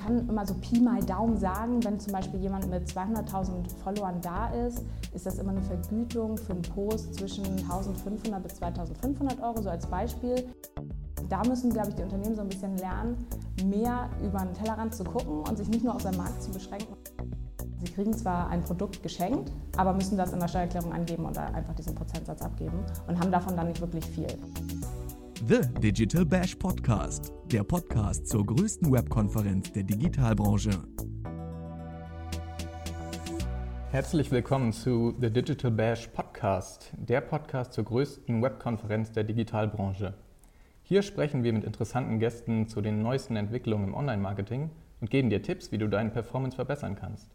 kann immer so Pi mal Daumen sagen, wenn zum Beispiel jemand mit 200.000 Followern da ist, ist das immer eine Vergütung für einen Post zwischen 1.500 bis 2.500 Euro, so als Beispiel. Da müssen, glaube ich, die Unternehmen so ein bisschen lernen, mehr über den Tellerrand zu gucken und sich nicht nur auf seinen Markt zu beschränken. Sie kriegen zwar ein Produkt geschenkt, aber müssen das in der Steuererklärung angeben und einfach diesen Prozentsatz abgeben und haben davon dann nicht wirklich viel. The Digital Bash Podcast, der Podcast zur größten Webkonferenz der Digitalbranche. Herzlich willkommen zu The Digital Bash Podcast, der Podcast zur größten Webkonferenz der Digitalbranche. Hier sprechen wir mit interessanten Gästen zu den neuesten Entwicklungen im Online-Marketing und geben dir Tipps, wie du deine Performance verbessern kannst.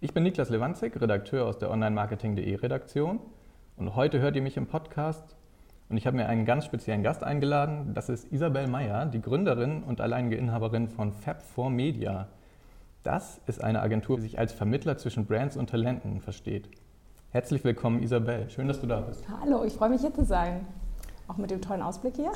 Ich bin Niklas Lewandzig, Redakteur aus der Online-Marketing.de Redaktion und heute hört ihr mich im Podcast und ich habe mir einen ganz speziellen Gast eingeladen. Das ist Isabel Meyer, die Gründerin und alleinige Inhaberin von Fab4 Media. Das ist eine Agentur, die sich als Vermittler zwischen Brands und Talenten versteht. Herzlich willkommen, Isabel. Schön, dass du da bist. Hallo, ich freue mich hier zu sein. Auch mit dem tollen Ausblick hier.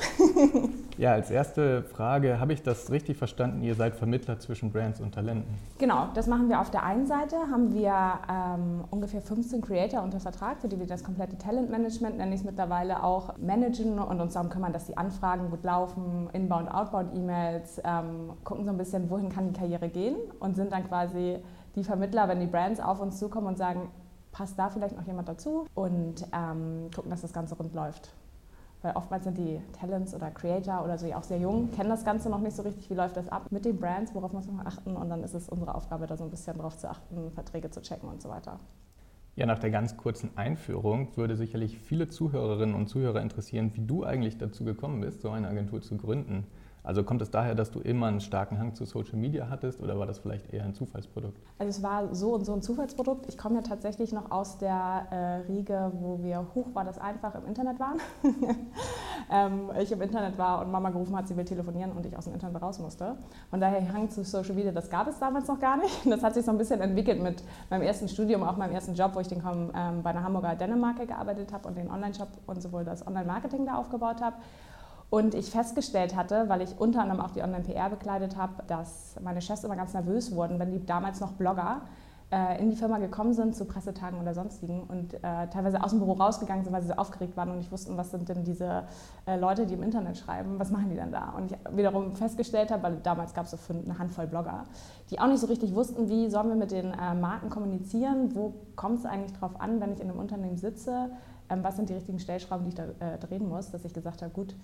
ja, als erste Frage, habe ich das richtig verstanden? Ihr seid Vermittler zwischen Brands und Talenten. Genau, das machen wir auf der einen Seite. Haben wir ähm, ungefähr 15 Creator unter Vertrag, für die wir das komplette Talentmanagement, nenne ich es mittlerweile, auch managen und uns darum kümmern, dass die Anfragen gut laufen, Inbound, Outbound-E-Mails, ähm, gucken so ein bisschen, wohin kann die Karriere gehen und sind dann quasi die Vermittler, wenn die Brands auf uns zukommen und sagen, passt da vielleicht noch jemand dazu und ähm, gucken, dass das Ganze rund läuft. Weil oftmals sind die Talents oder Creator oder so ja auch sehr jung, kennen das Ganze noch nicht so richtig, wie läuft das ab mit den Brands, worauf muss man achten und dann ist es unsere Aufgabe, da so ein bisschen drauf zu achten, Verträge zu checken und so weiter. Ja, nach der ganz kurzen Einführung würde sicherlich viele Zuhörerinnen und Zuhörer interessieren, wie du eigentlich dazu gekommen bist, so eine Agentur zu gründen. Also kommt es daher, dass du immer einen starken Hang zu Social Media hattest oder war das vielleicht eher ein Zufallsprodukt? Also es war so und so ein Zufallsprodukt. Ich komme ja tatsächlich noch aus der äh, Riege, wo wir hoch war das einfach im Internet waren. ähm, ich im Internet war und Mama gerufen hat, sie will telefonieren und ich aus dem Internet raus musste. Von daher Hang zu Social Media, das gab es damals noch gar nicht. Das hat sich so ein bisschen entwickelt mit meinem ersten Studium, auch meinem ersten Job, wo ich den ähm, bei einer Hamburger Dänemarke gearbeitet habe und den Online-Shop und sowohl das Online-Marketing da aufgebaut habe. Und ich festgestellt hatte, weil ich unter anderem auch die Online-PR bekleidet habe, dass meine Chefs immer ganz nervös wurden, wenn die damals noch Blogger äh, in die Firma gekommen sind zu Pressetagen oder sonstigen und äh, teilweise aus dem Büro rausgegangen sind, weil sie so aufgeregt waren und nicht wussten, was sind denn diese äh, Leute, die im Internet schreiben, was machen die denn da? Und ich wiederum festgestellt habe, weil damals gab es so eine Handvoll Blogger, die auch nicht so richtig wussten, wie sollen wir mit den äh, Marken kommunizieren, wo kommt es eigentlich drauf an, wenn ich in einem Unternehmen sitze, ähm, was sind die richtigen Stellschrauben, die ich da äh, drehen muss, dass ich gesagt habe, gut,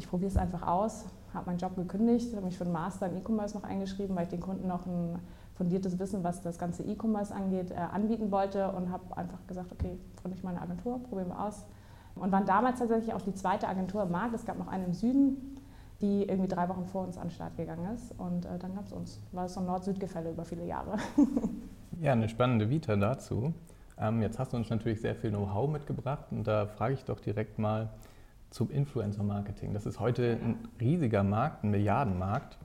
ich probiere es einfach aus, habe meinen Job gekündigt, habe mich für einen Master in E-Commerce noch eingeschrieben, weil ich den Kunden noch ein fundiertes Wissen, was das ganze E-Commerce angeht, äh, anbieten wollte und habe einfach gesagt, okay, gründe ich meine Agentur, probieren wir aus. Und waren damals tatsächlich auch die zweite Agentur im Markt. Es gab noch eine im Süden, die irgendwie drei Wochen vor uns an den Start gegangen ist. Und äh, dann gab es uns. War es so ein Nord-Süd-Gefälle über viele Jahre. ja, eine spannende Vita dazu. Ähm, jetzt hast du uns natürlich sehr viel Know-how mitgebracht und da frage ich doch direkt mal, zum Influencer-Marketing. Das ist heute ein riesiger Markt, ein Milliardenmarkt.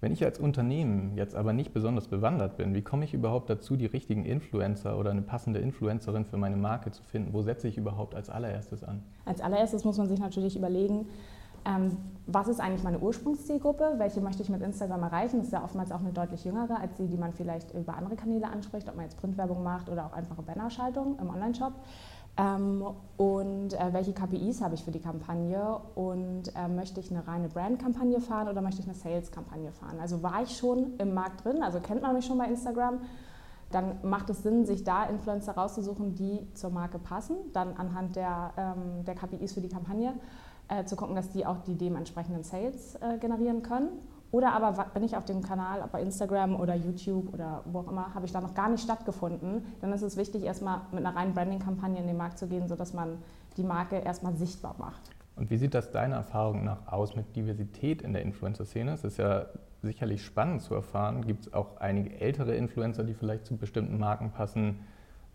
Wenn ich als Unternehmen jetzt aber nicht besonders bewandert bin, wie komme ich überhaupt dazu, die richtigen Influencer oder eine passende Influencerin für meine Marke zu finden? Wo setze ich überhaupt als allererstes an? Als allererstes muss man sich natürlich überlegen, ähm, was ist eigentlich meine Ursprungszielgruppe? Welche möchte ich mit Instagram erreichen? Das ist ja oftmals auch eine deutlich jüngere als die, die man vielleicht über andere Kanäle anspricht, ob man jetzt Printwerbung macht oder auch einfache Bannerschaltung im Onlineshop. Ähm, und äh, welche KPIs habe ich für die Kampagne? Und äh, möchte ich eine reine Brand-Kampagne fahren oder möchte ich eine Sales-Kampagne fahren? Also war ich schon im Markt drin, also kennt man mich schon bei Instagram, dann macht es Sinn, sich da Influencer rauszusuchen, die zur Marke passen, dann anhand der, ähm, der KPIs für die Kampagne äh, zu gucken, dass die auch die dementsprechenden Sales äh, generieren können oder aber bin ich auf dem Kanal, ob bei Instagram oder YouTube oder wo auch immer, habe ich da noch gar nicht stattgefunden, dann ist es wichtig, erstmal mit einer reinen Branding-Kampagne in den Markt zu gehen, sodass man die Marke erstmal sichtbar macht. Und wie sieht das deiner Erfahrung nach aus mit Diversität in der Influencer-Szene? Es ist ja sicherlich spannend zu erfahren. Gibt es auch einige ältere Influencer, die vielleicht zu bestimmten Marken passen?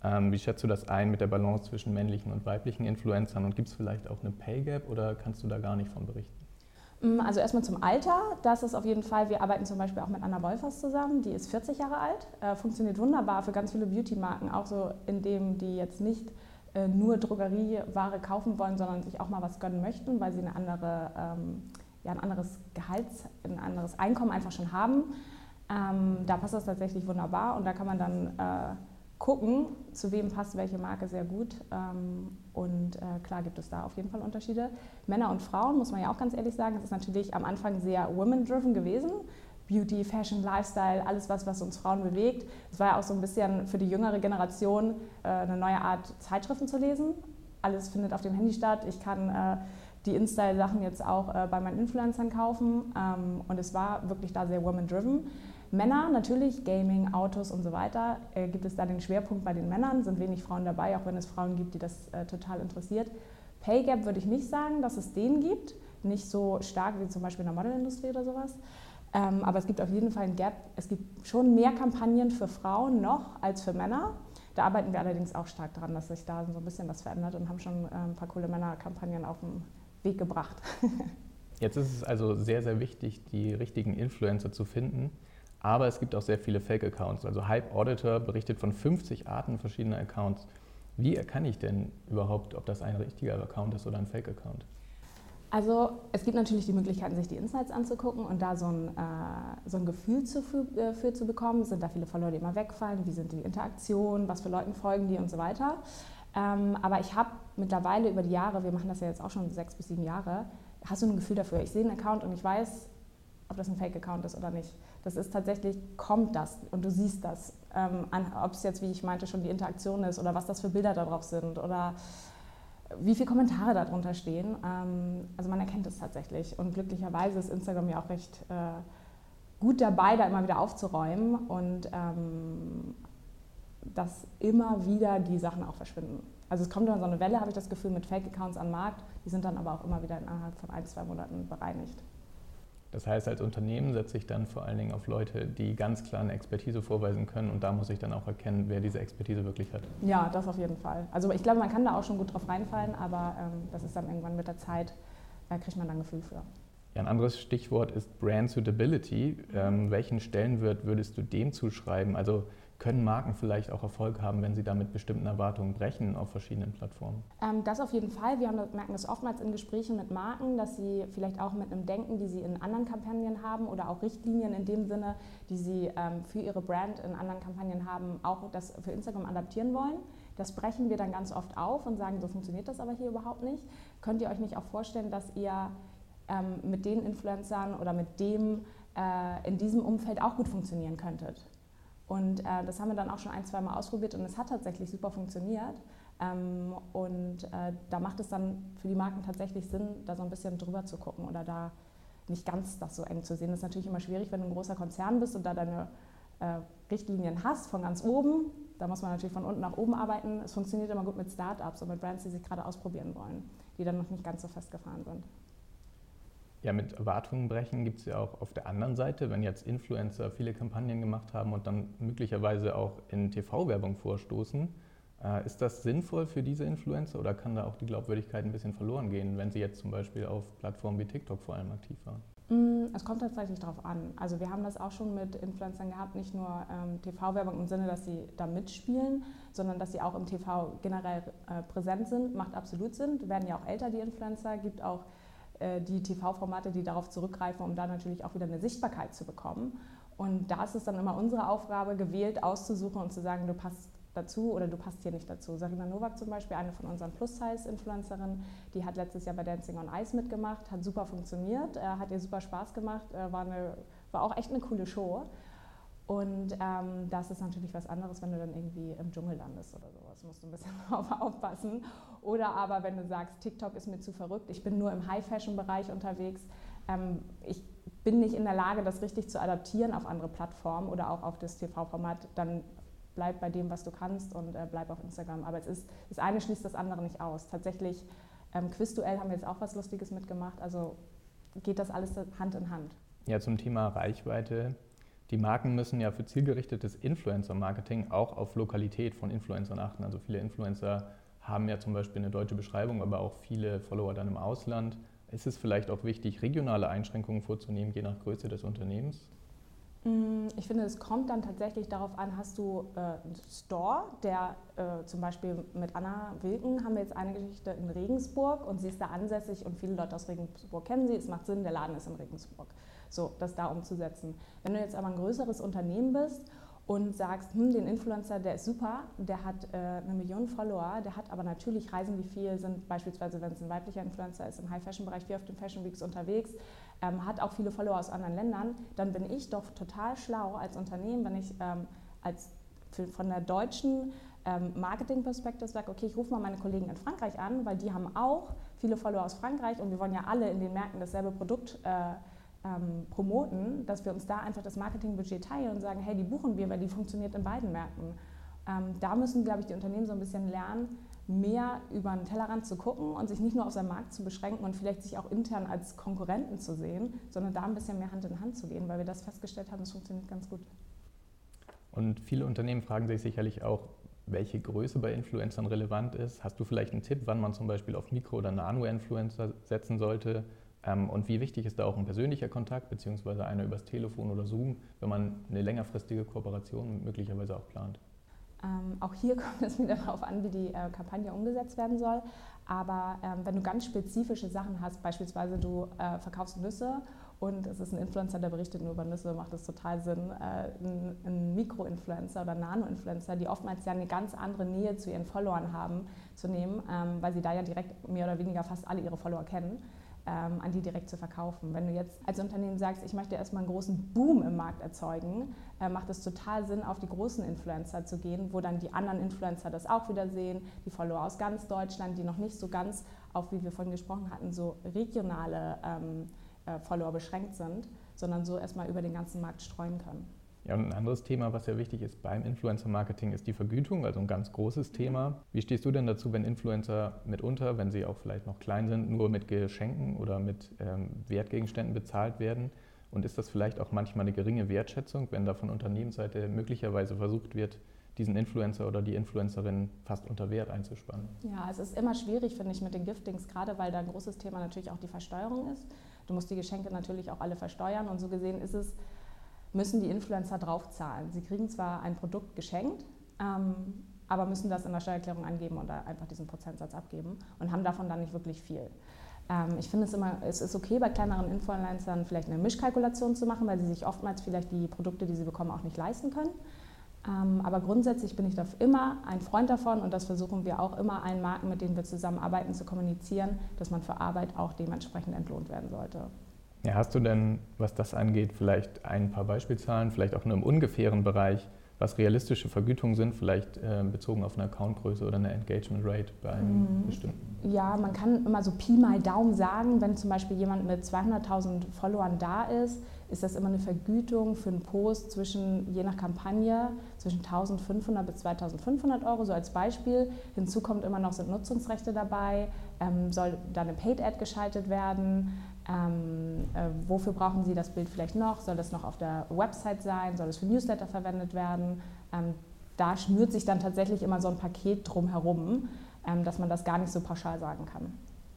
Ähm, wie schätzt du das ein mit der Balance zwischen männlichen und weiblichen Influencern? Und gibt es vielleicht auch eine Pay Gap oder kannst du da gar nicht von berichten? Mm, also erstmal zum Alter. Das ist auf jeden Fall, wir arbeiten zum Beispiel auch mit Anna Wolfers zusammen, die ist 40 Jahre alt, äh, funktioniert wunderbar für ganz viele Beauty-Marken, auch so in dem die jetzt nicht äh, nur Drogerieware kaufen wollen, sondern sich auch mal was gönnen möchten, weil sie eine andere, ähm, ja, ein anderes Gehalts, ein anderes Einkommen einfach schon haben. Ähm, da passt das tatsächlich wunderbar und da kann man dann äh, gucken, zu wem passt welche Marke sehr gut. Ähm, und äh, klar gibt es da auf jeden Fall Unterschiede. Männer und Frauen, muss man ja auch ganz ehrlich sagen, es ist natürlich am Anfang sehr women-driven gewesen. Beauty, Fashion, Lifestyle, alles was, was uns Frauen bewegt. Es war ja auch so ein bisschen für die jüngere Generation äh, eine neue Art, Zeitschriften zu lesen. Alles findet auf dem Handy statt. Ich kann äh, die InStyle-Sachen jetzt auch äh, bei meinen Influencern kaufen. Ähm, und es war wirklich da sehr woman-driven. Männer, natürlich, Gaming, Autos und so weiter, äh, gibt es da den Schwerpunkt bei den Männern, sind wenig Frauen dabei, auch wenn es Frauen gibt, die das äh, total interessiert. Pay Gap würde ich nicht sagen, dass es den gibt, nicht so stark wie zum Beispiel in der Modelindustrie oder sowas. Ähm, aber es gibt auf jeden Fall ein Gap. Es gibt schon mehr Kampagnen für Frauen noch als für Männer. Da arbeiten wir allerdings auch stark daran, dass sich da so ein bisschen was verändert und haben schon äh, ein paar coole Männerkampagnen auf den Weg gebracht. Jetzt ist es also sehr, sehr wichtig, die richtigen Influencer zu finden. Aber es gibt auch sehr viele Fake-Accounts. Also Hype Auditor berichtet von 50 Arten verschiedener Accounts. Wie erkenne ich denn überhaupt, ob das ein richtiger Account ist oder ein Fake-Account? Also es gibt natürlich die Möglichkeiten, sich die Insights anzugucken und da so ein, äh, so ein Gefühl zu, äh, für zu bekommen. Sind da viele Follower, die immer wegfallen? Wie sind die Interaktionen? Was für Leuten folgen die und so weiter? Ähm, aber ich habe mittlerweile über die Jahre, wir machen das ja jetzt auch schon sechs bis sieben Jahre, hast du ein Gefühl dafür. Ich sehe einen Account und ich weiß, ob das ein Fake-Account ist oder nicht. Das ist tatsächlich, kommt das und du siehst das. Ähm, ob es jetzt, wie ich meinte, schon die Interaktion ist oder was das für Bilder da drauf sind oder wie viele Kommentare darunter stehen. Ähm, also man erkennt es tatsächlich. Und glücklicherweise ist Instagram ja auch recht äh, gut dabei, da immer wieder aufzuräumen und ähm, dass immer wieder die Sachen auch verschwinden. Also es kommt dann so eine Welle, habe ich das Gefühl, mit Fake-Accounts den Markt. Die sind dann aber auch immer wieder innerhalb von ein, zwei Monaten bereinigt. Das heißt, als Unternehmen setze ich dann vor allen Dingen auf Leute, die ganz klar eine Expertise vorweisen können und da muss ich dann auch erkennen, wer diese Expertise wirklich hat. Ja, das auf jeden Fall. Also ich glaube, man kann da auch schon gut drauf reinfallen, aber ähm, das ist dann irgendwann mit der Zeit, da kriegt man dann ein Gefühl für. Ja, ein anderes Stichwort ist Brand Suitability. Ähm, welchen Stellenwert würdest du dem zuschreiben? Also können Marken vielleicht auch Erfolg haben, wenn sie da mit bestimmten Erwartungen brechen auf verschiedenen Plattformen? Ähm, das auf jeden Fall. Wir haben, merken das oftmals in Gesprächen mit Marken, dass sie vielleicht auch mit einem Denken, die sie in anderen Kampagnen haben oder auch Richtlinien in dem Sinne, die sie ähm, für ihre Brand in anderen Kampagnen haben, auch das für Instagram adaptieren wollen. Das brechen wir dann ganz oft auf und sagen, so funktioniert das aber hier überhaupt nicht. Könnt ihr euch nicht auch vorstellen, dass ihr ähm, mit den Influencern oder mit dem äh, in diesem Umfeld auch gut funktionieren könntet? Und äh, das haben wir dann auch schon ein, zwei Mal ausprobiert und es hat tatsächlich super funktioniert. Ähm, und äh, da macht es dann für die Marken tatsächlich Sinn, da so ein bisschen drüber zu gucken oder da nicht ganz das so eng zu sehen. Das ist natürlich immer schwierig, wenn du ein großer Konzern bist und da deine äh, Richtlinien hast von ganz oben. Da muss man natürlich von unten nach oben arbeiten. Es funktioniert immer gut mit Startups und mit Brands, die sich gerade ausprobieren wollen, die dann noch nicht ganz so festgefahren sind. Ja, mit Erwartungen brechen gibt es ja auch auf der anderen Seite, wenn jetzt Influencer viele Kampagnen gemacht haben und dann möglicherweise auch in TV-Werbung vorstoßen. Äh, ist das sinnvoll für diese Influencer oder kann da auch die Glaubwürdigkeit ein bisschen verloren gehen, wenn sie jetzt zum Beispiel auf Plattformen wie TikTok vor allem aktiv waren? Mm, es kommt tatsächlich darauf an. Also wir haben das auch schon mit Influencern gehabt, nicht nur ähm, TV-Werbung im Sinne, dass sie da mitspielen, sondern dass sie auch im TV generell äh, präsent sind. Macht absolut Sinn. Werden ja auch älter, die Influencer. Gibt auch die TV-Formate, die darauf zurückgreifen, um da natürlich auch wieder eine Sichtbarkeit zu bekommen. Und da ist es dann immer unsere Aufgabe, gewählt auszusuchen und zu sagen, du passt dazu oder du passt hier nicht dazu. Sarina Novak zum Beispiel, eine von unseren Plus-Size-Influencerinnen, die hat letztes Jahr bei Dancing on Ice mitgemacht, hat super funktioniert, äh, hat ihr super Spaß gemacht, äh, war, eine, war auch echt eine coole Show. Und ähm, das ist natürlich was anderes, wenn du dann irgendwie im Dschungel landest oder sowas. Musst du ein bisschen drauf aufpassen. Oder aber wenn du sagst, TikTok ist mir zu verrückt, ich bin nur im High-Fashion-Bereich unterwegs, ähm, ich bin nicht in der Lage, das richtig zu adaptieren auf andere Plattformen oder auch auf das TV-Format, dann bleib bei dem, was du kannst und äh, bleib auf Instagram. Aber es ist, das eine schließt das andere nicht aus. Tatsächlich, ähm, Quizduell haben wir jetzt auch was Lustiges mitgemacht. Also geht das alles Hand in Hand. Ja, zum Thema Reichweite die Marken müssen ja für zielgerichtetes Influencer-Marketing auch auf Lokalität von Influencern achten. Also viele Influencer haben ja zum Beispiel eine deutsche Beschreibung, aber auch viele Follower dann im Ausland. Ist es vielleicht auch wichtig, regionale Einschränkungen vorzunehmen, je nach Größe des Unternehmens? Mm, ich finde, es kommt dann tatsächlich darauf an, hast du äh, einen Store, der äh, zum Beispiel mit Anna Wilken haben wir jetzt eine Geschichte in Regensburg und sie ist da ansässig und viele Leute aus Regensburg kennen sie. Es macht Sinn, der Laden ist in Regensburg. So, das da umzusetzen. Wenn du jetzt aber ein größeres Unternehmen bist und sagst, hm, den Influencer, der ist super, der hat äh, eine Million Follower, der hat aber natürlich Reisen wie viel, sind beispielsweise, wenn es ein weiblicher Influencer ist, im High-Fashion-Bereich wie auf den Fashion Weeks unterwegs, ähm, hat auch viele Follower aus anderen Ländern, dann bin ich doch total schlau als Unternehmen, wenn ich ähm, als für, von der deutschen ähm, Marketing-Perspektive sage, okay, ich rufe mal meine Kollegen in Frankreich an, weil die haben auch viele Follower aus Frankreich und wir wollen ja alle in den Märkten dasselbe Produkt äh, ähm, promoten, dass wir uns da einfach das Marketingbudget teilen und sagen, hey, die buchen wir, weil die funktioniert in beiden Märkten. Ähm, da müssen, glaube ich, die Unternehmen so ein bisschen lernen, mehr über den Tellerrand zu gucken und sich nicht nur auf seinen Markt zu beschränken und vielleicht sich auch intern als Konkurrenten zu sehen, sondern da ein bisschen mehr Hand in Hand zu gehen, weil wir das festgestellt haben, es funktioniert ganz gut. Und viele Unternehmen fragen sich sicherlich auch, welche Größe bei Influencern relevant ist. Hast du vielleicht einen Tipp, wann man zum Beispiel auf Mikro- oder Nano-Influencer setzen sollte? Ähm, und wie wichtig ist da auch ein persönlicher Kontakt, beziehungsweise einer übers Telefon oder Zoom, wenn man eine längerfristige Kooperation möglicherweise auch plant? Ähm, auch hier kommt es wieder darauf an, wie die äh, Kampagne umgesetzt werden soll. Aber ähm, wenn du ganz spezifische Sachen hast, beispielsweise du äh, verkaufst Nüsse und es ist ein Influencer, der berichtet nur über Nüsse, macht es total Sinn. Äh, ein, ein Mikro-Influencer oder Nano-Influencer, die oftmals ja eine ganz andere Nähe zu ihren Followern haben, zu nehmen, ähm, weil sie da ja direkt mehr oder weniger fast alle ihre Follower kennen ähm, an die direkt zu verkaufen. Wenn du jetzt als Unternehmen sagst, ich möchte erstmal einen großen Boom im Markt erzeugen, äh, macht es total Sinn, auf die großen Influencer zu gehen, wo dann die anderen Influencer das auch wieder sehen, die Follower aus ganz Deutschland, die noch nicht so ganz auf, wie wir vorhin gesprochen hatten, so regionale ähm, äh, Follower beschränkt sind, sondern so erstmal über den ganzen Markt streuen können. Ja, und ein anderes Thema, was ja wichtig ist beim Influencer-Marketing, ist die Vergütung, also ein ganz großes Thema. Wie stehst du denn dazu, wenn Influencer mitunter, wenn sie auch vielleicht noch klein sind, nur mit Geschenken oder mit ähm, Wertgegenständen bezahlt werden? Und ist das vielleicht auch manchmal eine geringe Wertschätzung, wenn da von Unternehmensseite möglicherweise versucht wird, diesen Influencer oder die Influencerin fast unter Wert einzuspannen? Ja, es ist immer schwierig, finde ich, mit den Giftings, gerade weil da ein großes Thema natürlich auch die Versteuerung ist. Du musst die Geschenke natürlich auch alle versteuern und so gesehen ist es müssen die Influencer draufzahlen. Sie kriegen zwar ein Produkt geschenkt, ähm, aber müssen das in der Steuererklärung angeben da einfach diesen Prozentsatz abgeben und haben davon dann nicht wirklich viel. Ähm, ich finde es immer, es ist okay bei kleineren Influencern vielleicht eine Mischkalkulation zu machen, weil sie sich oftmals vielleicht die Produkte, die sie bekommen, auch nicht leisten können. Ähm, aber grundsätzlich bin ich da immer ein Freund davon und das versuchen wir auch immer allen Marken, mit denen wir zusammenarbeiten, zu kommunizieren, dass man für Arbeit auch dementsprechend entlohnt werden sollte. Ja, hast du denn, was das angeht, vielleicht ein paar Beispielzahlen, vielleicht auch nur im ungefähren Bereich, was realistische Vergütungen sind, vielleicht äh, bezogen auf eine Accountgröße oder eine Engagement Rate bei einem mhm. bestimmten? Ja, man kann immer so Pi mal Daumen sagen, wenn zum Beispiel jemand mit 200.000 Followern da ist, ist das immer eine Vergütung für einen Post zwischen, je nach Kampagne, zwischen 1.500 bis 2.500 Euro, so als Beispiel. Hinzu kommt immer noch, sind Nutzungsrechte dabei, ähm, soll da eine Paid-Ad geschaltet werden, ähm, äh, wofür brauchen Sie das Bild vielleicht noch? Soll das noch auf der Website sein? Soll es für Newsletter verwendet werden? Ähm, da schnürt sich dann tatsächlich immer so ein Paket drumherum, ähm, dass man das gar nicht so pauschal sagen kann.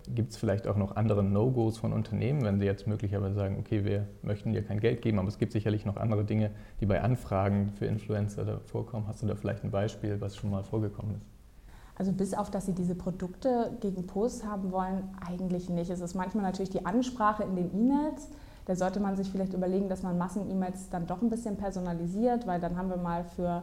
Gibt es vielleicht auch noch andere No-Gos von Unternehmen, wenn sie jetzt möglicherweise sagen, okay, wir möchten dir kein Geld geben, aber es gibt sicherlich noch andere Dinge, die bei Anfragen für Influencer da vorkommen. Hast du da vielleicht ein Beispiel, was schon mal vorgekommen ist? Also bis auf, dass sie diese Produkte gegen Post haben wollen, eigentlich nicht. Es ist manchmal natürlich die Ansprache in den E-Mails. Da sollte man sich vielleicht überlegen, dass man Massen-E-Mails dann doch ein bisschen personalisiert, weil dann haben wir mal für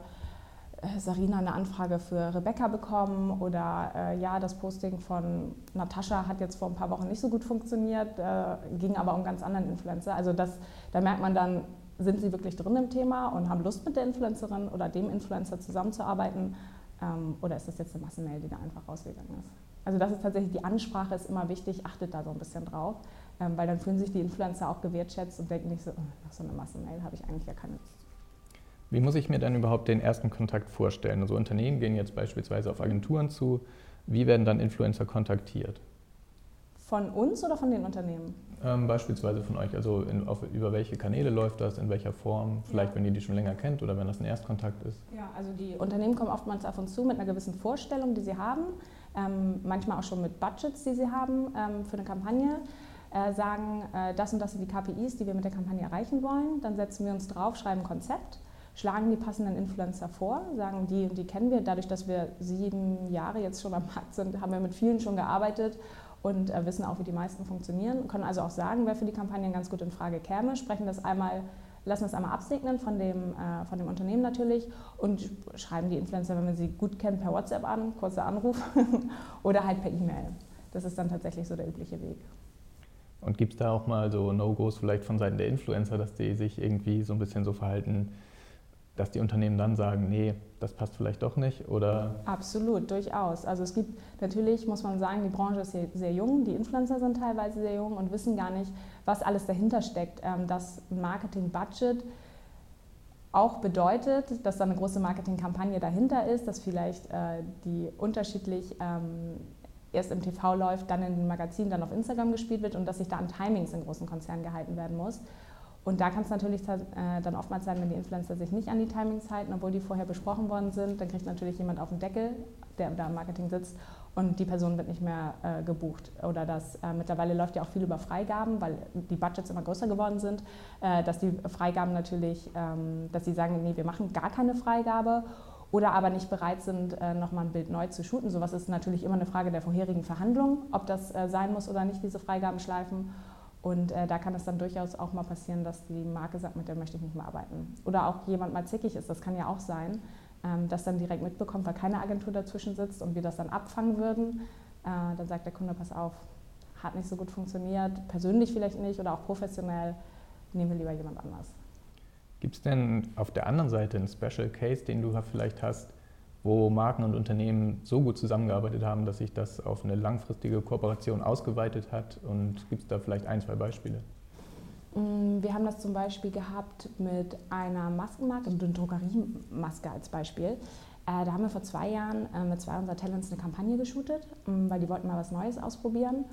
äh, Sarina eine Anfrage für Rebecca bekommen oder äh, ja, das Posting von Natascha hat jetzt vor ein paar Wochen nicht so gut funktioniert, äh, ging aber um ganz anderen Influencer. Also das, da merkt man dann, sind sie wirklich drin im Thema und haben Lust mit der Influencerin oder dem Influencer zusammenzuarbeiten oder ist das jetzt eine Massenmail, die da einfach rausgegangen ist? Also das ist tatsächlich, die Ansprache ist immer wichtig, achtet da so ein bisschen drauf, ähm, weil dann fühlen sich die Influencer auch gewertschätzt und denken nicht so, nach so einer Massenmail habe ich eigentlich ja keine Lust. Wie muss ich mir dann überhaupt den ersten Kontakt vorstellen? Also Unternehmen gehen jetzt beispielsweise auf Agenturen zu. Wie werden dann Influencer kontaktiert? Von uns oder von den Unternehmen? Ähm, beispielsweise von euch. Also in, auf, über welche Kanäle läuft das, in welcher Form? Vielleicht, ja. wenn ihr die schon länger kennt oder wenn das ein Erstkontakt ist? Ja, also die Unternehmen kommen oftmals auf uns zu mit einer gewissen Vorstellung, die sie haben. Ähm, manchmal auch schon mit Budgets, die sie haben ähm, für eine Kampagne. äh, sagen, äh, das und das sind die KPIs, die wir mit der Kampagne erreichen wollen. Dann setzen wir uns drauf, schreiben ein Konzept, schlagen die passenden Influencer vor, sagen, die und die kennen wir. Dadurch, dass wir sieben Jahre jetzt schon am Markt sind, haben wir mit vielen schon gearbeitet und äh, wissen auch, wie die meisten funktionieren. Können also auch sagen, wer für die Kampagnen ganz gut in Frage käme, sprechen das einmal lassen das einmal absegnen von dem, äh, von dem Unternehmen natürlich und schreiben die Influencer, wenn man sie gut kennt, per WhatsApp an, kurzer Anruf oder halt per E-Mail. Das ist dann tatsächlich so der übliche Weg. Und gibt es da auch mal so No-Gos vielleicht von Seiten der Influencer, dass die sich irgendwie so ein bisschen so verhalten, dass die Unternehmen dann sagen, nee, das passt vielleicht doch nicht? Oder? Absolut, durchaus. Also es gibt natürlich, muss man sagen, die Branche ist sehr, sehr jung, die Influencer sind teilweise sehr jung und wissen gar nicht, was alles dahinter steckt. Ähm, dass ein Marketing-Budget auch bedeutet, dass da eine große Marketingkampagne dahinter ist, dass vielleicht äh, die unterschiedlich ähm, erst im TV läuft, dann in den Magazinen, dann auf Instagram gespielt wird und dass sich da an Timings in großen Konzernen gehalten werden muss. Und da kann es natürlich äh, dann oftmals sein, wenn die Influencer sich nicht an die Timings halten, obwohl die vorher besprochen worden sind, dann kriegt natürlich jemand auf den Deckel, der da im Marketing sitzt und die Person wird nicht mehr äh, gebucht. Oder dass äh, mittlerweile läuft ja auch viel über Freigaben, weil die Budgets immer größer geworden sind, äh, dass die Freigaben natürlich, ähm, dass sie sagen, nee, wir machen gar keine Freigabe oder aber nicht bereit sind, äh, nochmal ein Bild neu zu shooten. Sowas ist natürlich immer eine Frage der vorherigen Verhandlungen, ob das äh, sein muss oder nicht, diese Freigaben schleifen. Und äh, da kann es dann durchaus auch mal passieren, dass die Marke sagt, mit der möchte ich nicht mehr arbeiten. Oder auch jemand mal zickig ist, das kann ja auch sein, ähm, das dann direkt mitbekommt, weil keine Agentur dazwischen sitzt und wir das dann abfangen würden. Äh, dann sagt der Kunde, pass auf, hat nicht so gut funktioniert, persönlich vielleicht nicht oder auch professionell, nehmen wir lieber jemand anders. Gibt es denn auf der anderen Seite einen Special Case, den du vielleicht hast, wo Marken und Unternehmen so gut zusammengearbeitet haben, dass sich das auf eine langfristige Kooperation ausgeweitet hat? Und gibt es da vielleicht ein, zwei Beispiele? Mm, wir haben das zum Beispiel gehabt mit einer Maskenmarke, eine Drogeriemaske als Beispiel. Äh, da haben wir vor zwei Jahren äh, mit zwei unserer Talents eine Kampagne geshootet, mm, weil die wollten mal was Neues ausprobieren.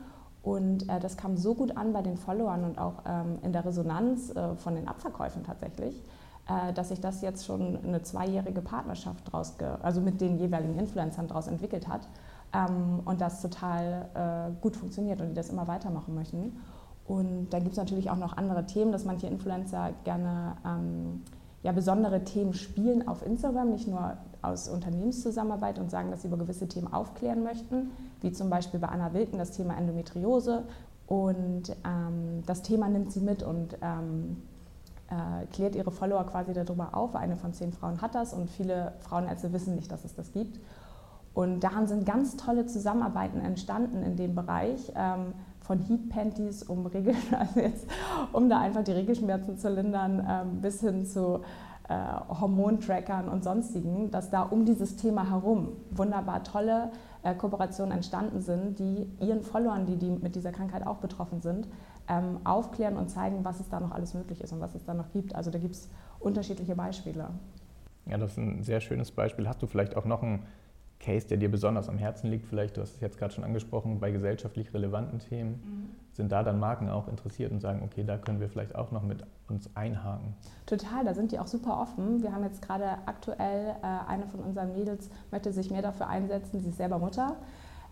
Und äh, das kam so gut an bei den Followern und auch ähm, in der Resonanz von den Abverkäufen tatsächlich, dass sich das jetzt schon eine zweijährige Partnerschaft draus, also mit den jeweiligen Influencern daraus entwickelt hat ähm, und das total äh, gut funktioniert und die das immer weitermachen möchten. Und dann gibt es natürlich auch noch andere Themen, dass manche Influencer gerne ähm, ja, besondere Themen spielen auf Instagram, nicht nur aus Unternehmenszusammenarbeit und sagen, dass sie über gewisse Themen aufklären möchten, wie zum Beispiel bei Anna Wilken das Thema Endometriose. Und ähm, das Thema nimmt sie mit und ähm, äh, klärt ihre Follower quasi darüber auf. Eine von zehn Frauen hat das und viele Frauenärzte wissen nicht, dass es das gibt. Und daran sind ganz tolle Zusammenarbeiten entstanden in dem Bereich ähm, von Heat Panties, um, also jetzt, um da einfach die Regelschmerzen zu lindern, ähm, bis hin zu äh, Hormontrackern und sonstigen, dass da um dieses Thema herum wunderbar tolle äh, Kooperationen entstanden sind, die ihren Followern, die, die mit dieser Krankheit auch betroffen sind, ähm, aufklären und zeigen, was es da noch alles möglich ist und was es da noch gibt. Also da gibt es unterschiedliche Beispiele. Ja, das ist ein sehr schönes Beispiel. Hast du vielleicht auch noch ein Case, der dir besonders am Herzen liegt, vielleicht, du hast es jetzt gerade schon angesprochen, bei gesellschaftlich relevanten Themen, mhm. sind da dann Marken auch interessiert und sagen, okay, da können wir vielleicht auch noch mit uns einhaken? Total, da sind die auch super offen. Wir haben jetzt gerade aktuell, äh, eine von unseren Mädels möchte sich mehr dafür einsetzen, sie ist selber Mutter,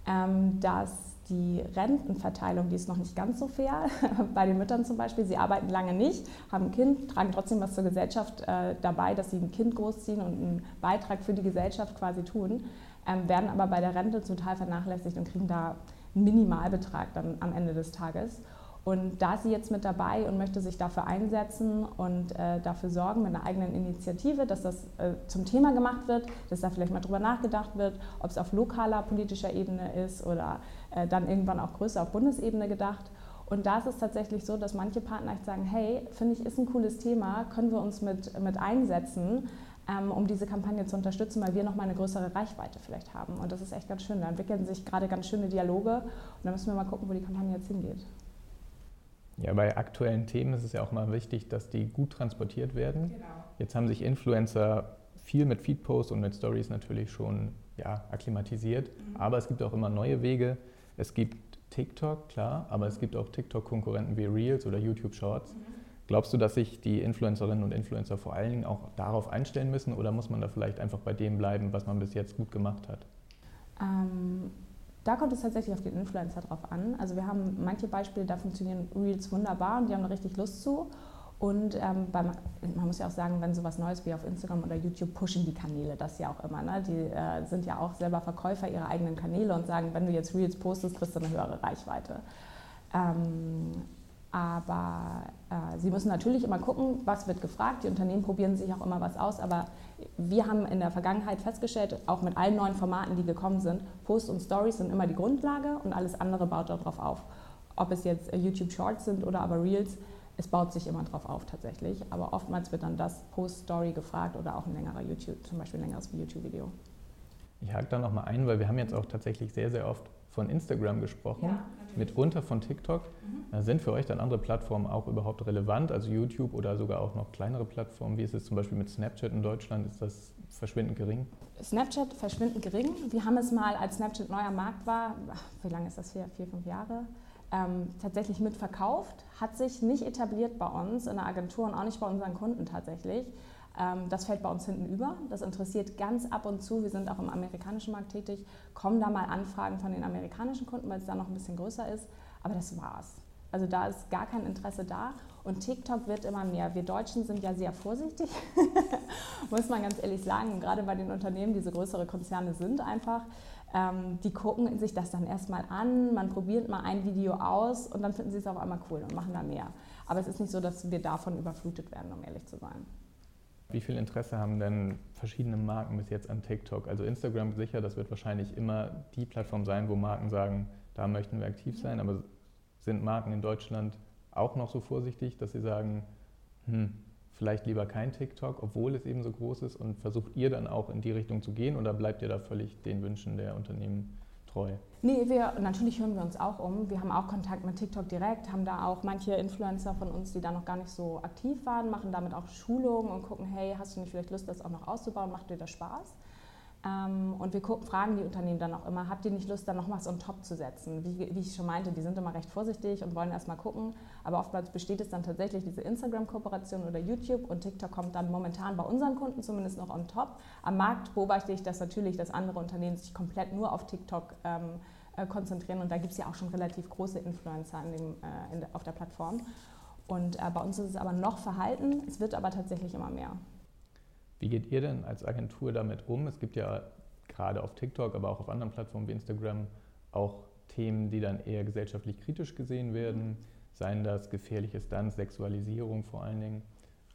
ähm, dass die Rentenverteilung, die ist noch nicht ganz so fair. Bei den Müttern zum Beispiel, sie arbeiten lange nicht, haben ein Kind, tragen trotzdem was zur Gesellschaft äh, dabei, dass sie ein Kind großziehen und einen Beitrag für die Gesellschaft quasi tun ähm, werden aber bei der Rente total vernachlässigt und kriegen da einen Minimalbetrag dann am Ende des Tages. Und da ist sie jetzt mit dabei und möchte sich dafür einsetzen und äh, dafür sorgen mit einer eigenen Initiative, dass das äh, zum Thema gemacht wird, dass da vielleicht mal drüber nachgedacht wird, ob es auf lokaler politischer Ebene ist oder äh, dann irgendwann auch größer auf Bundesebene gedacht. Und da ist es tatsächlich so, dass manche Partner echt sagen, hey, finde ich, ist ein cooles Thema, können wir uns mit, mit einsetzen ähm, um diese Kampagne zu unterstützen, weil wir nochmal eine größere Reichweite vielleicht haben. Und das ist echt ganz schön. Da entwickeln sich gerade ganz schöne Dialoge und da müssen wir mal gucken, wo die Kampagne jetzt hingeht. Ja, bei aktuellen Themen ist es ja auch mal wichtig, dass die gut transportiert werden. Genau. Jetzt haben sich Influencer viel mit Feedposts und mit Stories natürlich schon ja, akklimatisiert, mhm. aber es gibt auch immer neue Wege. Es gibt TikTok, klar, aber es gibt auch TikTok-Konkurrenten wie Reels oder YouTube Shorts. Mhm Glaubst du, dass sich die Influencerinnen und Influencer vor allen Dingen auch darauf einstellen müssen oder muss man da vielleicht einfach bei dem bleiben, was man bis jetzt gut gemacht hat? Ähm, Da kommt es tatsächlich auf den Influencer drauf an. Also wir haben manche Beispiele, da funktionieren Reels wunderbar und die haben da richtig Lust zu. Und ähm, beim, man muss ja auch sagen, wenn sowas Neues wie auf Instagram oder YouTube pushen die Kanäle das ja auch immer. Ne? Die äh, sind ja auch selber Verkäufer ihrer eigenen Kanäle und sagen, wenn du jetzt Reels postest, kriegst du eine höhere Reichweite. Ähm, aber äh, sie müssen natürlich immer gucken, was wird gefragt. Die Unternehmen probieren sich auch immer was aus. Aber wir haben in der Vergangenheit festgestellt, auch mit allen neuen Formaten, die gekommen sind, Posts und Stories sind immer die Grundlage und alles andere baut darauf auf. Ob es jetzt äh, YouTube Shorts sind oder aber Reels, es baut sich immer darauf auf tatsächlich. Aber oftmals wird dann das Post-Story gefragt oder auch ein längerer YouTube, zum Beispiel ein längeres YouTube-Video. Ich hake da nochmal ein, weil wir haben jetzt auch tatsächlich sehr, sehr oft von Instagram gesprochen, ja, mitunter von TikTok. Mhm. Sind für euch dann andere Plattformen auch überhaupt relevant, also YouTube oder sogar auch noch kleinere Plattformen? Wie ist es zum Beispiel mit Snapchat in Deutschland? Ist das verschwindend gering? Snapchat verschwindend gering. Wir haben es mal, als Snapchat neuer Markt war, wie lange ist das hier? Vier, fünf Jahre? Ähm, tatsächlich mitverkauft, hat sich nicht etabliert bei uns in der Agentur und auch nicht bei unseren Kunden tatsächlich. Ähm, das fällt bei uns hinten über. Das interessiert ganz ab und zu. Wir sind auch im amerikanischen Markt tätig. Kommen da mal Anfragen von den amerikanischen Kunden, weil es da noch ein bisschen größer ist. Aber das war's. Also da ist gar kein Interesse da. Und TikTok wird immer mehr. Wir Deutschen sind ja sehr vorsichtig, muss man ganz ehrlich sagen. gerade bei den Unternehmen, die so größere Konzerne sind einfach, ähm, die gucken sich das dann erstmal an, man probiert mal ein Video aus und dann finden sie es auf einmal cool und machen da mehr. Aber es ist nicht so, dass wir davon überflutet werden, um ehrlich zu sein. Wie viel Interesse haben denn verschiedene Marken bis jetzt an TikTok? Also Instagram sicher, das wird wahrscheinlich immer die Plattform sein, wo Marken sagen, da möchten wir aktiv sein. Aber sind Marken in Deutschland auch noch so vorsichtig, dass sie sagen, hm, vielleicht lieber kein TikTok, obwohl es eben so groß ist? Und versucht ihr dann auch in die Richtung zu gehen oder bleibt ihr da völlig den Wünschen der Unternehmen treu? Nee, wir, natürlich hören wir uns auch um. Wir haben auch Kontakt mit TikTok direkt, haben da auch manche Influencer von uns, die da noch gar nicht so aktiv waren, machen damit auch Schulungen und gucken, hey, hast du nicht vielleicht Lust, das auch noch auszubauen? Macht dir das Spaß? Ähm, und wir gucken, fragen die Unternehmen dann auch immer, habt ihr nicht Lust, da noch was on top zu setzen? Wie, wie, ich schon meinte, die sind immer recht vorsichtig und wollen erst mal gucken. Aber oftmals besteht es dann tatsächlich diese Instagram-Kooperation oder YouTube und TikTok kommt dann momentan bei unseren Kunden zumindest noch on top. Am Markt beobachte ich das natürlich, dass andere Unternehmen sich komplett nur auf TikTok ähm, äh, konzentrieren und da gibt es ja auch schon relativ große Influencer in dem, äh, in auf der Plattform. Und äh, bei uns ist es aber noch verhalten, es wird aber tatsächlich immer mehr. Wie geht ihr denn als Agentur damit um? Es gibt ja gerade auf TikTok, aber auch auf anderen Plattformen wie Instagram auch Themen, die dann eher gesellschaftlich kritisch gesehen werden. Seien das gefährliche Stunts, Sexualisierung vor allen Dingen.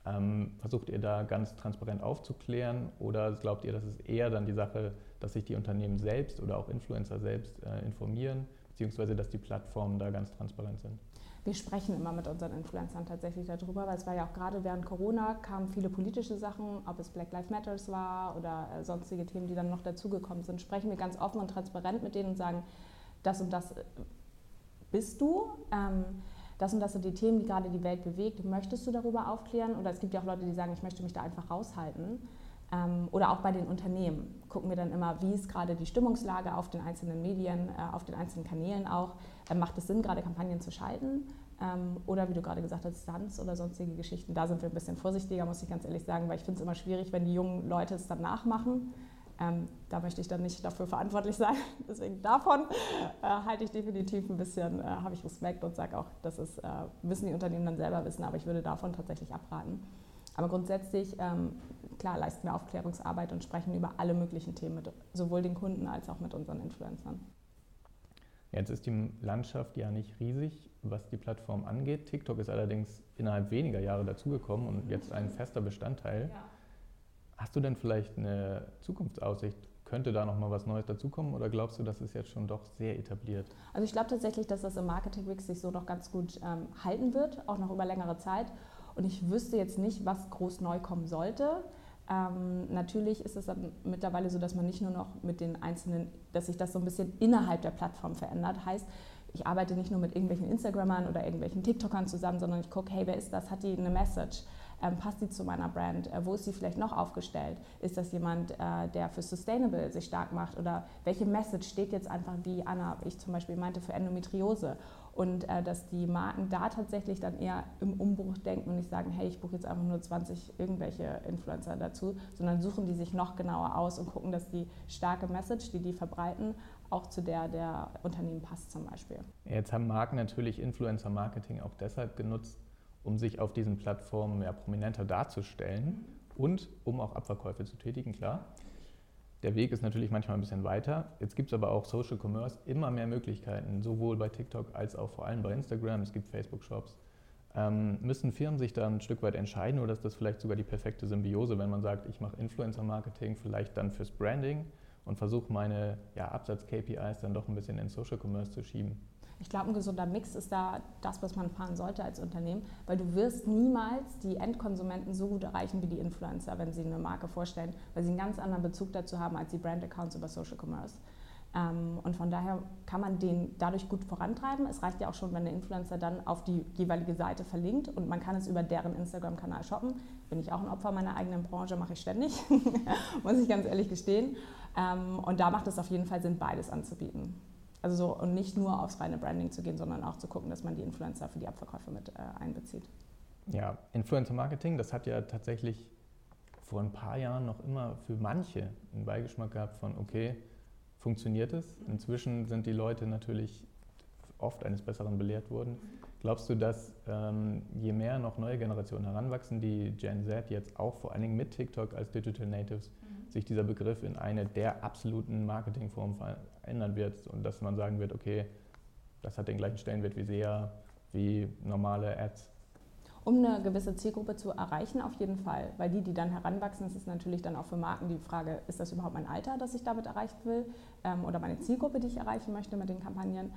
Ähm, versucht ihr da ganz transparent aufzuklären oder glaubt ihr, dass es eher dann die Sache, dass sich die Unternehmen selbst oder auch Influencer selbst äh, informieren, beziehungsweise dass die Plattformen da ganz transparent sind? Wir sprechen immer mit unseren Influencern tatsächlich darüber, weil es war ja auch gerade während Corona kamen viele politische Sachen, ob es Black Lives Matters war oder äh, sonstige Themen, die dann noch dazugekommen sind. Sprechen wir ganz offen und transparent mit denen und sagen, das und das äh, bist du. Ähm, das und das sind die Themen, die gerade die Welt bewegt. Möchtest du darüber aufklären? Oder es gibt ja auch Leute, die sagen, ich möchte mich da einfach raushalten. Ähm, oder auch bei den Unternehmen gucken wir dann immer, wie ist gerade die Stimmungslage auf den einzelnen Medien, äh, auf den einzelnen Kanälen auch. Äh, macht es Sinn, gerade Kampagnen zu schalten? Ähm, oder wie du gerade gesagt hast, Stunts oder sonstige Geschichten. Da sind wir ein bisschen vorsichtiger, muss ich ganz ehrlich sagen, weil ich finde es immer schwierig, wenn die jungen Leute es dann nachmachen. Ähm, da möchte ich dann nicht dafür verantwortlich sein. Deswegen davon äh, halte ich definitiv ein bisschen, habe ich Respekt und sage auch, das ist, müssen die Unternehmen dann selber wissen, aber ich würde davon tatsächlich abraten. Aber grundsätzlich, ähm, klar, leisten wir Aufklärungsarbeit und sprechen über alle möglichen Themen mit sowohl den Kunden als auch mit unseren Influencern. Jetzt ist die Landschaft ja nicht riesig, was die Plattform angeht. TikTok ist allerdings innerhalb weniger Jahre dazugekommen und jetzt ein fester Bestandteil. Ja. Hast du denn vielleicht eine Zukunftsaussicht? Könnte da noch mal was Neues dazukommen oder glaubst du, das ist jetzt schon doch sehr etabliert? Also ich glaube tatsächlich, dass das im Marketing Week sich so noch ganz gut ähm, halten wird, auch noch über längere Zeit. Und ich wüsste jetzt nicht, was groß neu kommen sollte. Ähm, natürlich ist es mittlerweile so, dass man nicht nur noch mit den einzelnen, dass sich das so ein bisschen innerhalb der Plattform verändert. Heißt, ich arbeite nicht nur mit irgendwelchen Instagrammern oder irgendwelchen TikTokern zusammen, sondern ich gucke, hey, wer ist das? Hat die eine Message? Ähm, passt die zu meiner Brand? Äh, wo ist sie vielleicht noch aufgestellt? Ist das jemand, äh, der für Sustainable sich stark macht? Oder welche Message steht jetzt einfach, wie Anna, ich zum Beispiel meinte, für Endometriose? Und äh, dass die Marken da tatsächlich dann eher im Umbruch denken und nicht sagen, hey, ich buche jetzt einfach nur 20 irgendwelche Influencer dazu, sondern suchen die sich noch genauer aus und gucken, dass die starke Message, die die verbreiten, auch zu der der Unternehmen passt zum Beispiel. Jetzt haben Marken natürlich Influencer-Marketing auch deshalb genutzt, um sich auf diesen Plattformen mehr prominenter darzustellen und um auch Abverkäufe zu tätigen, klar. Der Weg ist natürlich manchmal ein bisschen weiter. Jetzt gibt es aber auch Social Commerce immer mehr Möglichkeiten, sowohl bei TikTok als auch vor allem bei Instagram. Es gibt Facebook-Shops. Ähm, müssen Firmen sich da ein Stück weit entscheiden oder ist das vielleicht sogar die perfekte Symbiose, wenn man sagt, ich mache Influencer-Marketing vielleicht dann fürs Branding und versuche meine ja, Absatz-KPIs dann doch ein bisschen in Social Commerce zu schieben? Ich glaube, ein gesunder Mix ist da das, was man fahren sollte als Unternehmen, weil du wirst niemals die Endkonsumenten so gut erreichen wie die Influencer, wenn sie eine Marke vorstellen, weil sie einen ganz anderen Bezug dazu haben als die Brand-Accounts über Social Commerce. Ähm, und von daher kann man den dadurch gut vorantreiben. Es reicht ja auch schon, wenn der Influencer dann auf die jeweilige Seite verlinkt und man kann es über deren Instagram-Kanal shoppen. Bin ich auch ein Opfer meiner eigenen Branche, mache ich ständig, muss ich ganz ehrlich gestehen. Ähm, und da macht es auf jeden Fall Sinn, beides anzubieten. Also so, und nicht nur aufs reine Branding zu gehen, sondern auch zu gucken, dass man die Influencer für die Abverkäufe mit äh, einbezieht. Ja, Influencer Marketing, das hat ja tatsächlich vor ein paar Jahren noch immer für manche einen Beigeschmack gehabt von, okay, funktioniert es? Inzwischen sind die Leute natürlich oft eines Besseren belehrt worden. Glaubst du, dass ähm, je mehr noch neue Generationen heranwachsen, die Gen Z jetzt auch vor allen Dingen mit TikTok als Digital Natives. Sich dieser Begriff in eine der absoluten Marketingformen verändern wird und dass man sagen wird, okay, das hat den gleichen Stellenwert wie SEA, wie normale Ads? Um eine gewisse Zielgruppe zu erreichen, auf jeden Fall. Weil die, die dann heranwachsen, ist es natürlich dann auch für Marken die Frage, ist das überhaupt mein Alter, das ich damit erreichen will? Ähm, oder meine Zielgruppe, die ich erreichen möchte mit den Kampagnen?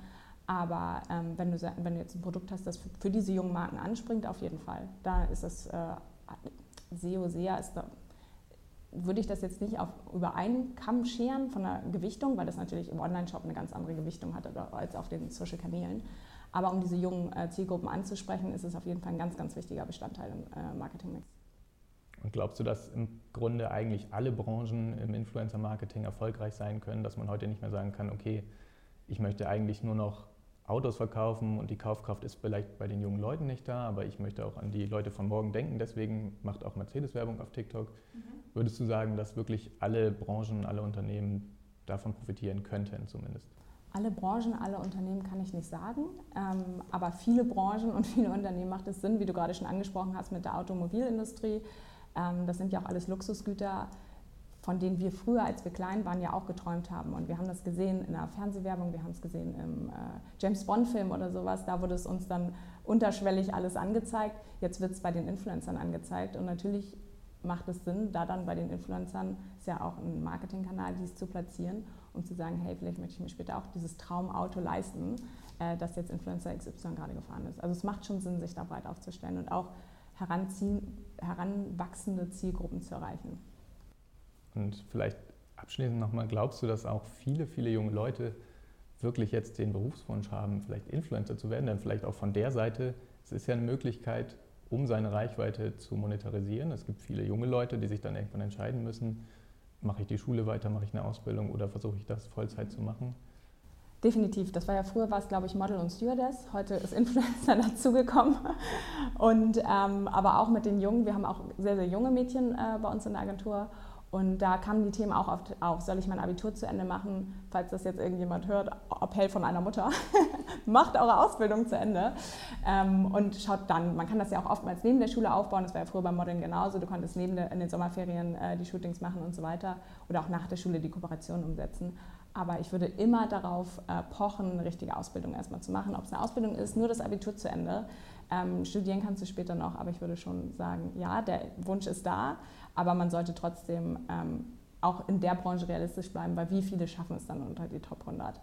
Aber ähm, wenn, du, wenn du jetzt ein Produkt hast, das für, für, diese jungen Marken anspringt, auf jeden Fall. Da ist das äh, SEO, SEA ist würde ich das jetzt nicht auf, über einen Kamm scheren von der Gewichtung, weil das natürlich im Online-Shop eine ganz andere Gewichtung hat als auf den Social-Kanälen. Aber um diese jungen äh, Zielgruppen anzusprechen, ist es auf jeden Fall ein ganz, ganz wichtiger Bestandteil im äh, Marketingmix. Und glaubst du, dass im Grunde eigentlich alle Branchen im Influencer-Marketing erfolgreich sein können, dass man heute nicht mehr sagen kann, okay, ich möchte eigentlich nur noch Autos verkaufen und die Kaufkraft ist vielleicht bei den jungen Leuten nicht da, aber ich möchte auch an die Leute von morgen denken, deswegen macht auch Mercedes Werbung auf TikTok. Mhm. Würdest du sagen, dass wirklich alle Branchen, alle Unternehmen davon profitieren könnten zumindest? Alle Branchen, alle Unternehmen kann ich nicht sagen, ähm, aber viele Branchen und viele Unternehmen macht es Sinn, wie du gerade schon angesprochen hast mit der Automobilindustrie. Ähm, das sind ja auch alles Luxusgüter von denen wir früher, als wir klein waren, ja auch geträumt haben. Und wir haben das gesehen in der Fernsehwerbung, wir haben es gesehen im äh, James Bond-Film oder sowas. Da wurde es uns dann unterschwellig alles angezeigt. Jetzt wird es bei den Influencern angezeigt. Und natürlich macht es Sinn, da dann bei den Influencern, ist ja auch ein Marketingkanal, dies zu platzieren, um zu sagen, hey, vielleicht möchte ich mir später auch dieses Traumauto leisten, äh, das jetzt Influencer XY gerade gefahren ist. Also es macht schon Sinn, sich da breit aufzustellen und auch heranwachsende Zielgruppen zu erreichen. Und vielleicht abschließend nochmal, glaubst du, dass auch viele, viele junge Leute wirklich jetzt den Berufswunsch haben, vielleicht Influencer zu werden? Denn vielleicht auch von der Seite, es ist ja eine Möglichkeit, um seine Reichweite zu monetarisieren. Es gibt viele junge Leute, die sich dann irgendwann entscheiden müssen, mache ich die Schule weiter, mache ich eine Ausbildung oder versuche ich das Vollzeit zu machen? Definitiv. Das war ja früher, war es glaube ich Model und Stewardess. Heute ist Influencer dazugekommen. Und ähm, aber auch mit den Jungen. Wir haben auch sehr, sehr junge Mädchen äh, bei uns in der Agentur. Und da kamen die Themen auch oft auf, soll ich mein Abitur zu Ende machen, falls das jetzt irgendjemand hört, Appell von einer Mutter, macht eure Ausbildung zu Ende ähm, und schaut dann, man kann das ja auch oftmals neben der Schule aufbauen, das war ja früher beim Modeln genauso, du konntest neben der, in den Sommerferien äh, die Shootings machen und so weiter oder auch nach der Schule die Kooperation umsetzen. Aber ich würde immer darauf äh, pochen, eine richtige Ausbildung erstmal zu machen. Ob es eine Ausbildung ist, nur das Abitur zu Ende. Ähm, studieren kannst du später noch, aber ich würde schon sagen, ja, der Wunsch ist da. Aber man sollte trotzdem ähm, auch in der Branche realistisch bleiben, weil wie viele schaffen es dann unter die Top 100?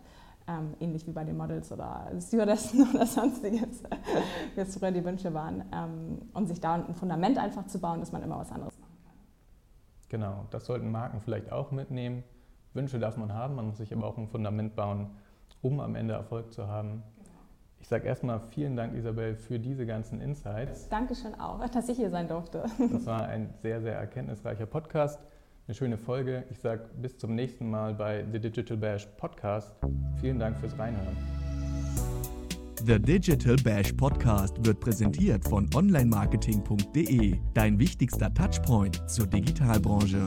Ähm, ähnlich wie bei den Models oder Stewardessen oder sonstiges, wie es früher die Wünsche waren. Ähm, und sich da ein Fundament einfach zu bauen, dass man immer was anderes machen kann. Genau, das sollten Marken vielleicht auch mitnehmen. Wünsche darf man haben, man muss sich aber auch ein Fundament bauen, um am Ende Erfolg zu haben. Ich sage erstmal vielen Dank, Isabel, für diese ganzen Insights. Dankeschön auch, dass ich hier sein durfte. Das war ein sehr, sehr erkenntnisreicher Podcast. Eine schöne Folge. Ich sage bis zum nächsten Mal bei The Digital Bash Podcast. Vielen Dank fürs Reinhören. The Digital Bash Podcast wird präsentiert von onlinemarketing.de, dein wichtigster Touchpoint zur Digitalbranche.